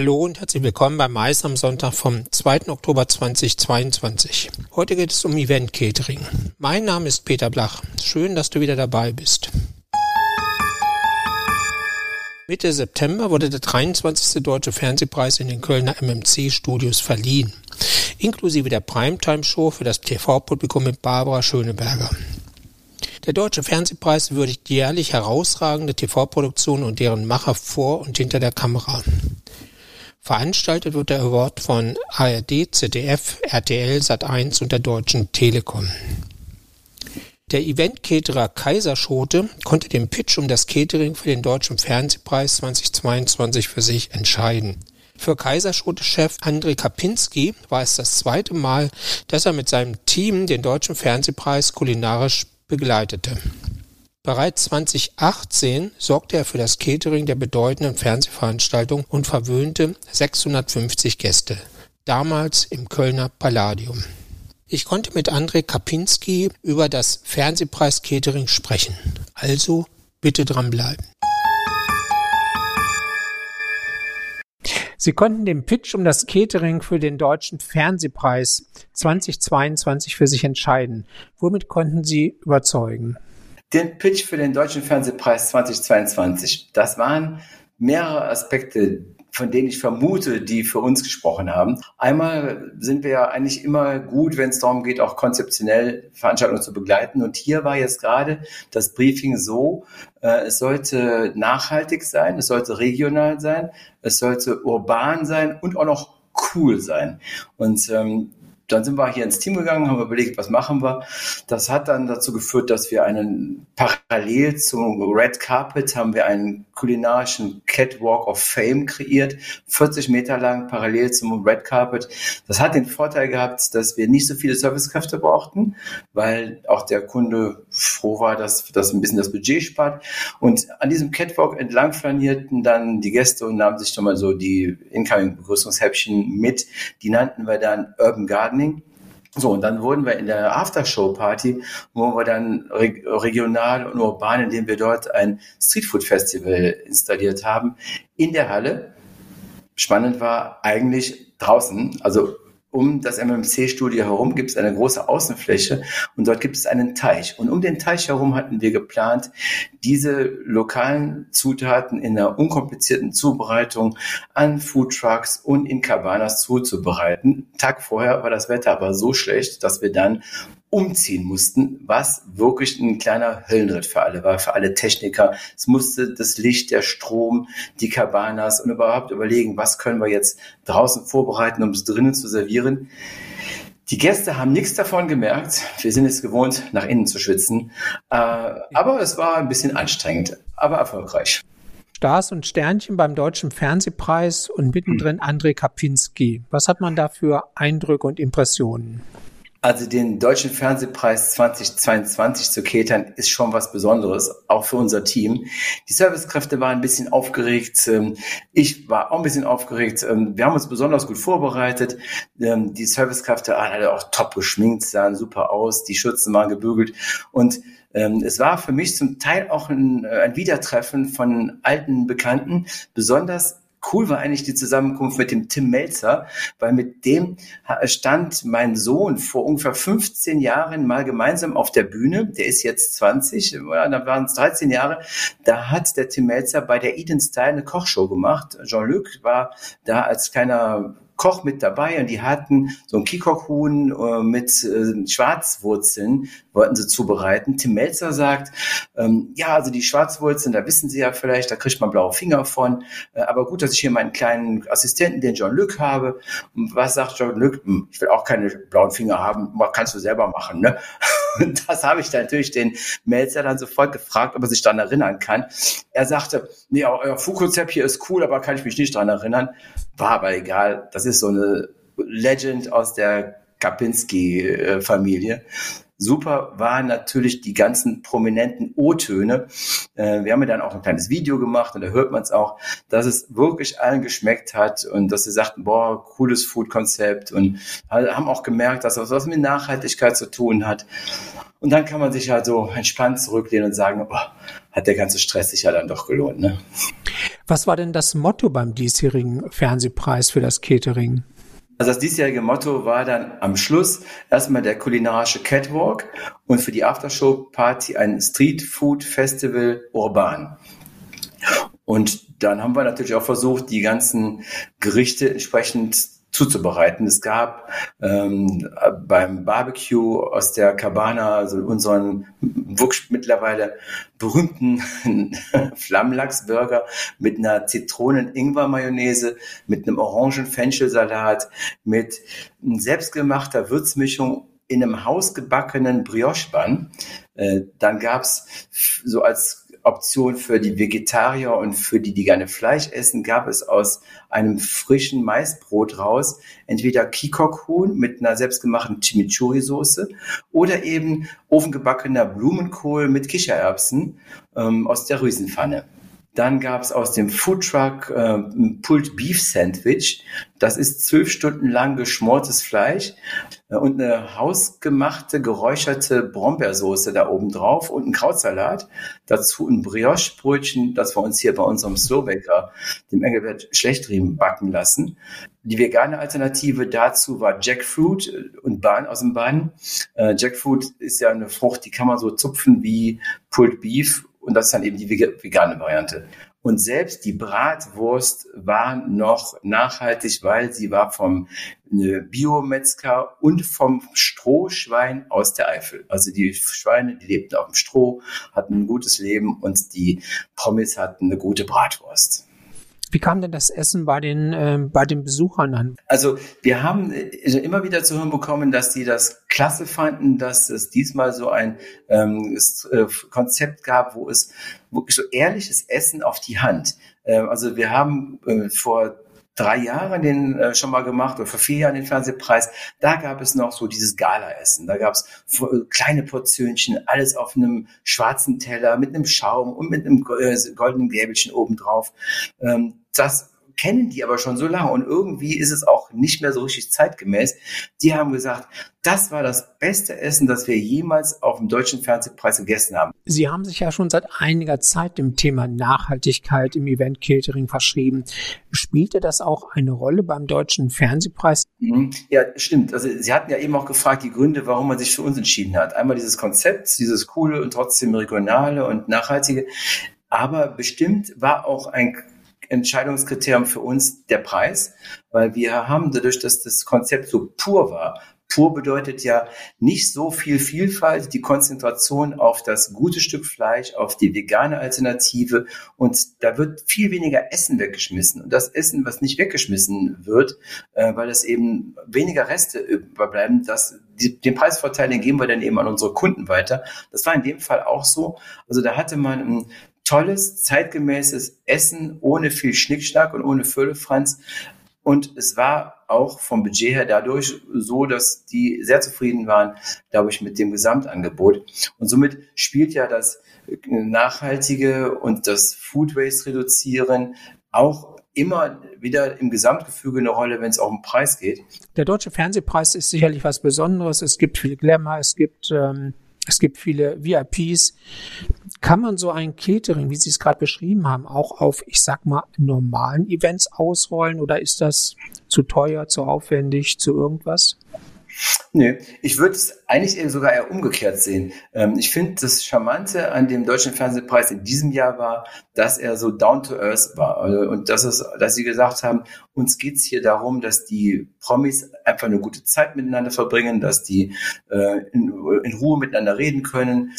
Hallo und herzlich willkommen beim Mais am Sonntag vom 2. Oktober 2022. Heute geht es um Event Catering. Mein Name ist Peter Blach. Schön, dass du wieder dabei bist. Mitte September wurde der 23. Deutsche Fernsehpreis in den Kölner MMC Studios verliehen, inklusive der Primetime-Show für das TV-Publikum mit Barbara Schöneberger. Der Deutsche Fernsehpreis würdigt jährlich herausragende TV-Produktionen und deren Macher vor und hinter der Kamera. Veranstaltet wird der Award von ARD, ZDF, RTL, Sat1 und der Deutschen Telekom. Der Event-Caterer Kaiserschote konnte den Pitch um das Catering für den Deutschen Fernsehpreis 2022 für sich entscheiden. Für Kaiserschote-Chef André Kapinski war es das zweite Mal, dass er mit seinem Team den Deutschen Fernsehpreis kulinarisch begleitete. Bereits 2018 sorgte er für das Catering der bedeutenden Fernsehveranstaltung und verwöhnte 650 Gäste, damals im Kölner Palladium. Ich konnte mit André Kapinski über das Fernsehpreis-Catering sprechen. Also bitte dranbleiben. Sie konnten den Pitch um das Catering für den Deutschen Fernsehpreis 2022 für sich entscheiden. Womit konnten Sie überzeugen? Den Pitch für den Deutschen Fernsehpreis 2022. Das waren mehrere Aspekte, von denen ich vermute, die für uns gesprochen haben. Einmal sind wir ja eigentlich immer gut, wenn es darum geht, auch konzeptionell Veranstaltungen zu begleiten. Und hier war jetzt gerade das Briefing so, äh, es sollte nachhaltig sein, es sollte regional sein, es sollte urban sein und auch noch cool sein. Und ähm, dann sind wir hier ins Team gegangen, haben überlegt, was machen wir. Das hat dann dazu geführt, dass wir einen parallel zum Red Carpet haben wir einen kulinarischen Catwalk of Fame kreiert, 40 Meter lang parallel zum Red Carpet. Das hat den Vorteil gehabt, dass wir nicht so viele Servicekräfte brauchten, weil auch der Kunde froh war, dass das ein bisschen das Budget spart. Und an diesem Catwalk entlang flanierten dann die Gäste und nahmen sich nochmal so die Incoming-Begrüßungshäppchen mit. Die nannten wir dann Urban Garden Gardening. So, und dann wurden wir in der Aftershow-Party, wo wir dann regional und urban, indem wir dort ein Streetfood-Festival installiert haben, in der Halle. Spannend war eigentlich draußen, also um das MMC-Studio herum gibt es eine große Außenfläche und dort gibt es einen Teich. Und um den Teich herum hatten wir geplant, diese lokalen Zutaten in einer unkomplizierten Zubereitung an Foodtrucks und in Cabanas zuzubereiten. Tag vorher war das Wetter aber so schlecht, dass wir dann umziehen mussten, was wirklich ein kleiner Höllenritt für alle war, für alle Techniker. Es musste das Licht, der Strom, die Cabanas und überhaupt überlegen, was können wir jetzt draußen vorbereiten, um es drinnen zu servieren. Die Gäste haben nichts davon gemerkt. Wir sind es gewohnt, nach innen zu schwitzen. Äh, aber es war ein bisschen anstrengend, aber erfolgreich. Stars und Sternchen beim Deutschen Fernsehpreis und mittendrin André Kapinski. Was hat man da für Eindrücke und Impressionen? Also den Deutschen Fernsehpreis 2022 zu catern, ist schon was Besonderes, auch für unser Team. Die Servicekräfte waren ein bisschen aufgeregt. Ähm, ich war auch ein bisschen aufgeregt. Ähm, wir haben uns besonders gut vorbereitet. Ähm, die Servicekräfte waren alle auch top geschminkt, sahen super aus. Die Schürzen waren gebügelt. Und es war für mich zum Teil auch ein, äh, ein Wiedertreffen von alten Bekannten, besonders cool war eigentlich die Zusammenkunft mit dem Tim Melzer, weil mit dem stand mein Sohn vor ungefähr 15 Jahren mal gemeinsam auf der Bühne. Der ist jetzt 20, ja, da waren es 13 Jahre. Da hat der Tim Melzer bei der Eden Style eine Kochshow gemacht. Jean-Luc war da als kleiner Koch mit dabei und die hatten so ein Kikok-Huhn äh, mit äh, Schwarzwurzeln, wollten sie zubereiten. Tim Melzer sagt, ähm, ja, also die Schwarzwurzeln, da wissen Sie ja vielleicht, da kriegt man blaue Finger von, äh, aber gut, dass ich hier meinen kleinen Assistenten, den John-Luc habe. Und was sagt John-Luc? Hm, ich will auch keine blauen Finger haben, kannst du selber machen, ne? Und das habe ich natürlich den Melzer dann sofort gefragt, ob er sich daran erinnern kann. Er sagte, nee, euer Food-Konzept hier ist cool, aber kann ich mich nicht daran erinnern. War aber egal. Das ist so eine Legend aus der Kapinski-Familie. Super waren natürlich die ganzen prominenten O-Töne. Äh, wir haben ja dann auch ein kleines Video gemacht und da hört man es auch, dass es wirklich allen geschmeckt hat und dass sie sagten, boah, cooles Food-Konzept und haben auch gemerkt, dass das was mit Nachhaltigkeit zu tun hat. Und dann kann man sich halt so entspannt zurücklehnen und sagen, boah, hat der ganze Stress sich ja dann doch gelohnt. Ne? Was war denn das Motto beim diesjährigen Fernsehpreis für das Catering? Also das diesjährige Motto war dann am Schluss erstmal der kulinarische Catwalk und für die Aftershow-Party ein Street Food Festival Urban. Und dann haben wir natürlich auch versucht, die ganzen Gerichte entsprechend zuzubereiten. Es gab ähm, beim Barbecue aus der Cabana, also unseren wirklich mittlerweile berühmten Flammlachsburger mit einer Zitronen-Ingwer-Mayonnaise, mit einem Orangen-Fenchelsalat, mit selbstgemachter Würzmischung in einem hausgebackenen Brioche-Bun. Äh, dann gab's so als Option für die Vegetarier und für die, die gerne Fleisch essen, gab es aus einem frischen Maisbrot raus entweder Kikok-Huhn mit einer selbstgemachten Chimichurri-Soße oder eben ofengebackener Blumenkohl mit Kichererbsen ähm, aus der Rüsenpfanne. Dann gab es aus dem Foodtruck äh, ein Pulled Beef Sandwich. Das ist zwölf Stunden lang geschmortes Fleisch äh, und eine hausgemachte, geräucherte Brombeersoße da oben drauf und ein Krautsalat. Dazu ein Brioche-Brötchen, das wir uns hier bei unserem Slowbaker, dem Engelbert Schlechtriemen, backen lassen. Die vegane Alternative dazu war Jackfruit äh, und Bahn aus dem Bahn. Äh, Jackfruit ist ja eine Frucht, die kann man so zupfen wie Pulled Beef und das ist dann eben die vegane Variante. Und selbst die Bratwurst war noch nachhaltig, weil sie war vom äh, Biometzger und vom Strohschwein aus der Eifel. Also die Schweine, die lebten auf dem Stroh, hatten ein gutes Leben und die Pommes hatten eine gute Bratwurst. Wie kam denn das Essen bei den, äh, bei den Besuchern an? Also wir haben also immer wieder zu hören bekommen, dass die das klasse fanden, dass es diesmal so ein ähm, äh, Konzept gab, wo es wirklich so ehrliches Essen auf die Hand. Ähm, also wir haben äh, vor drei Jahren den äh, schon mal gemacht oder vor vier Jahren den Fernsehpreis. Da gab es noch so dieses Gala-Essen. Da gab es äh, kleine Portionchen, alles auf einem schwarzen Teller mit einem Schaum und mit einem äh, goldenen Gäbelchen obendrauf. Ähm, das kennen die aber schon so lange und irgendwie ist es auch nicht mehr so richtig zeitgemäß. Die haben gesagt, das war das beste Essen, das wir jemals auf dem Deutschen Fernsehpreis gegessen haben. Sie haben sich ja schon seit einiger Zeit dem Thema Nachhaltigkeit im Event Catering verschrieben. Spielte das auch eine Rolle beim Deutschen Fernsehpreis? Mhm. Ja, stimmt. Also Sie hatten ja eben auch gefragt, die Gründe, warum man sich für uns entschieden hat. Einmal dieses Konzept, dieses coole und trotzdem regionale und nachhaltige. Aber bestimmt war auch ein Entscheidungskriterium für uns der Preis, weil wir haben dadurch, dass das Konzept so pur war, Pur bedeutet ja nicht so viel Vielfalt, die Konzentration auf das gute Stück Fleisch, auf die vegane Alternative und da wird viel weniger Essen weggeschmissen. Und das Essen, was nicht weggeschmissen wird, äh, weil es eben weniger Reste überbleiben, das, den Preisvorteil, den geben wir dann eben an unsere Kunden weiter. Das war in dem Fall auch so. Also da hatte man ein tolles, zeitgemäßes Essen ohne viel Schnickschnack und ohne Füllefranz. Und es war auch vom Budget her dadurch so, dass die sehr zufrieden waren, glaube ich, mit dem Gesamtangebot. Und somit spielt ja das Nachhaltige und das Food Waste reduzieren auch immer wieder im Gesamtgefüge eine Rolle, wenn es auch um Preis geht. Der Deutsche Fernsehpreis ist sicherlich was Besonderes. Es gibt viel Glamour, es gibt ähm, es gibt viele VIPs. Kann man so ein Catering, wie Sie es gerade beschrieben haben, auch auf, ich sag mal, normalen Events ausrollen oder ist das zu teuer, zu aufwendig, zu irgendwas? Nee, ich würde es eigentlich eher sogar eher umgekehrt sehen. Ähm, ich finde, das Charmante an dem Deutschen Fernsehpreis in diesem Jahr war, dass er so down to earth war. Also, und dass, es, dass sie gesagt haben, uns geht es hier darum, dass die Promis einfach eine gute Zeit miteinander verbringen, dass die äh, in, in Ruhe miteinander reden können,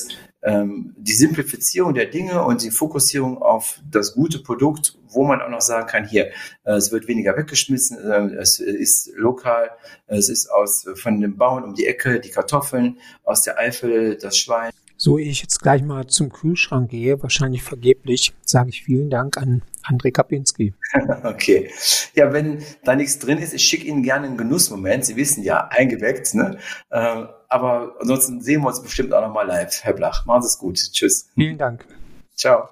ähm, die Simplifizierung der Dinge und die Fokussierung auf das gute Produkt, wo man auch noch sagen kann, hier, äh, es wird weniger weggeschmissen, äh, es ist lokal, es ist aus von den Bauern um die Ecke, die Kartoffeln, aus der Eifel, das Schwein. So, ich jetzt gleich mal zum Kühlschrank gehe, wahrscheinlich vergeblich, sage ich vielen Dank an André Kapinski. okay. Ja, wenn da nichts drin ist, ich schicke Ihnen gerne einen Genussmoment. Sie wissen ja, eingeweckt, ne? Äh, aber ansonsten sehen wir uns bestimmt auch nochmal live, Herr Blach. Machen Sie es gut. Tschüss. Vielen Dank. Ciao.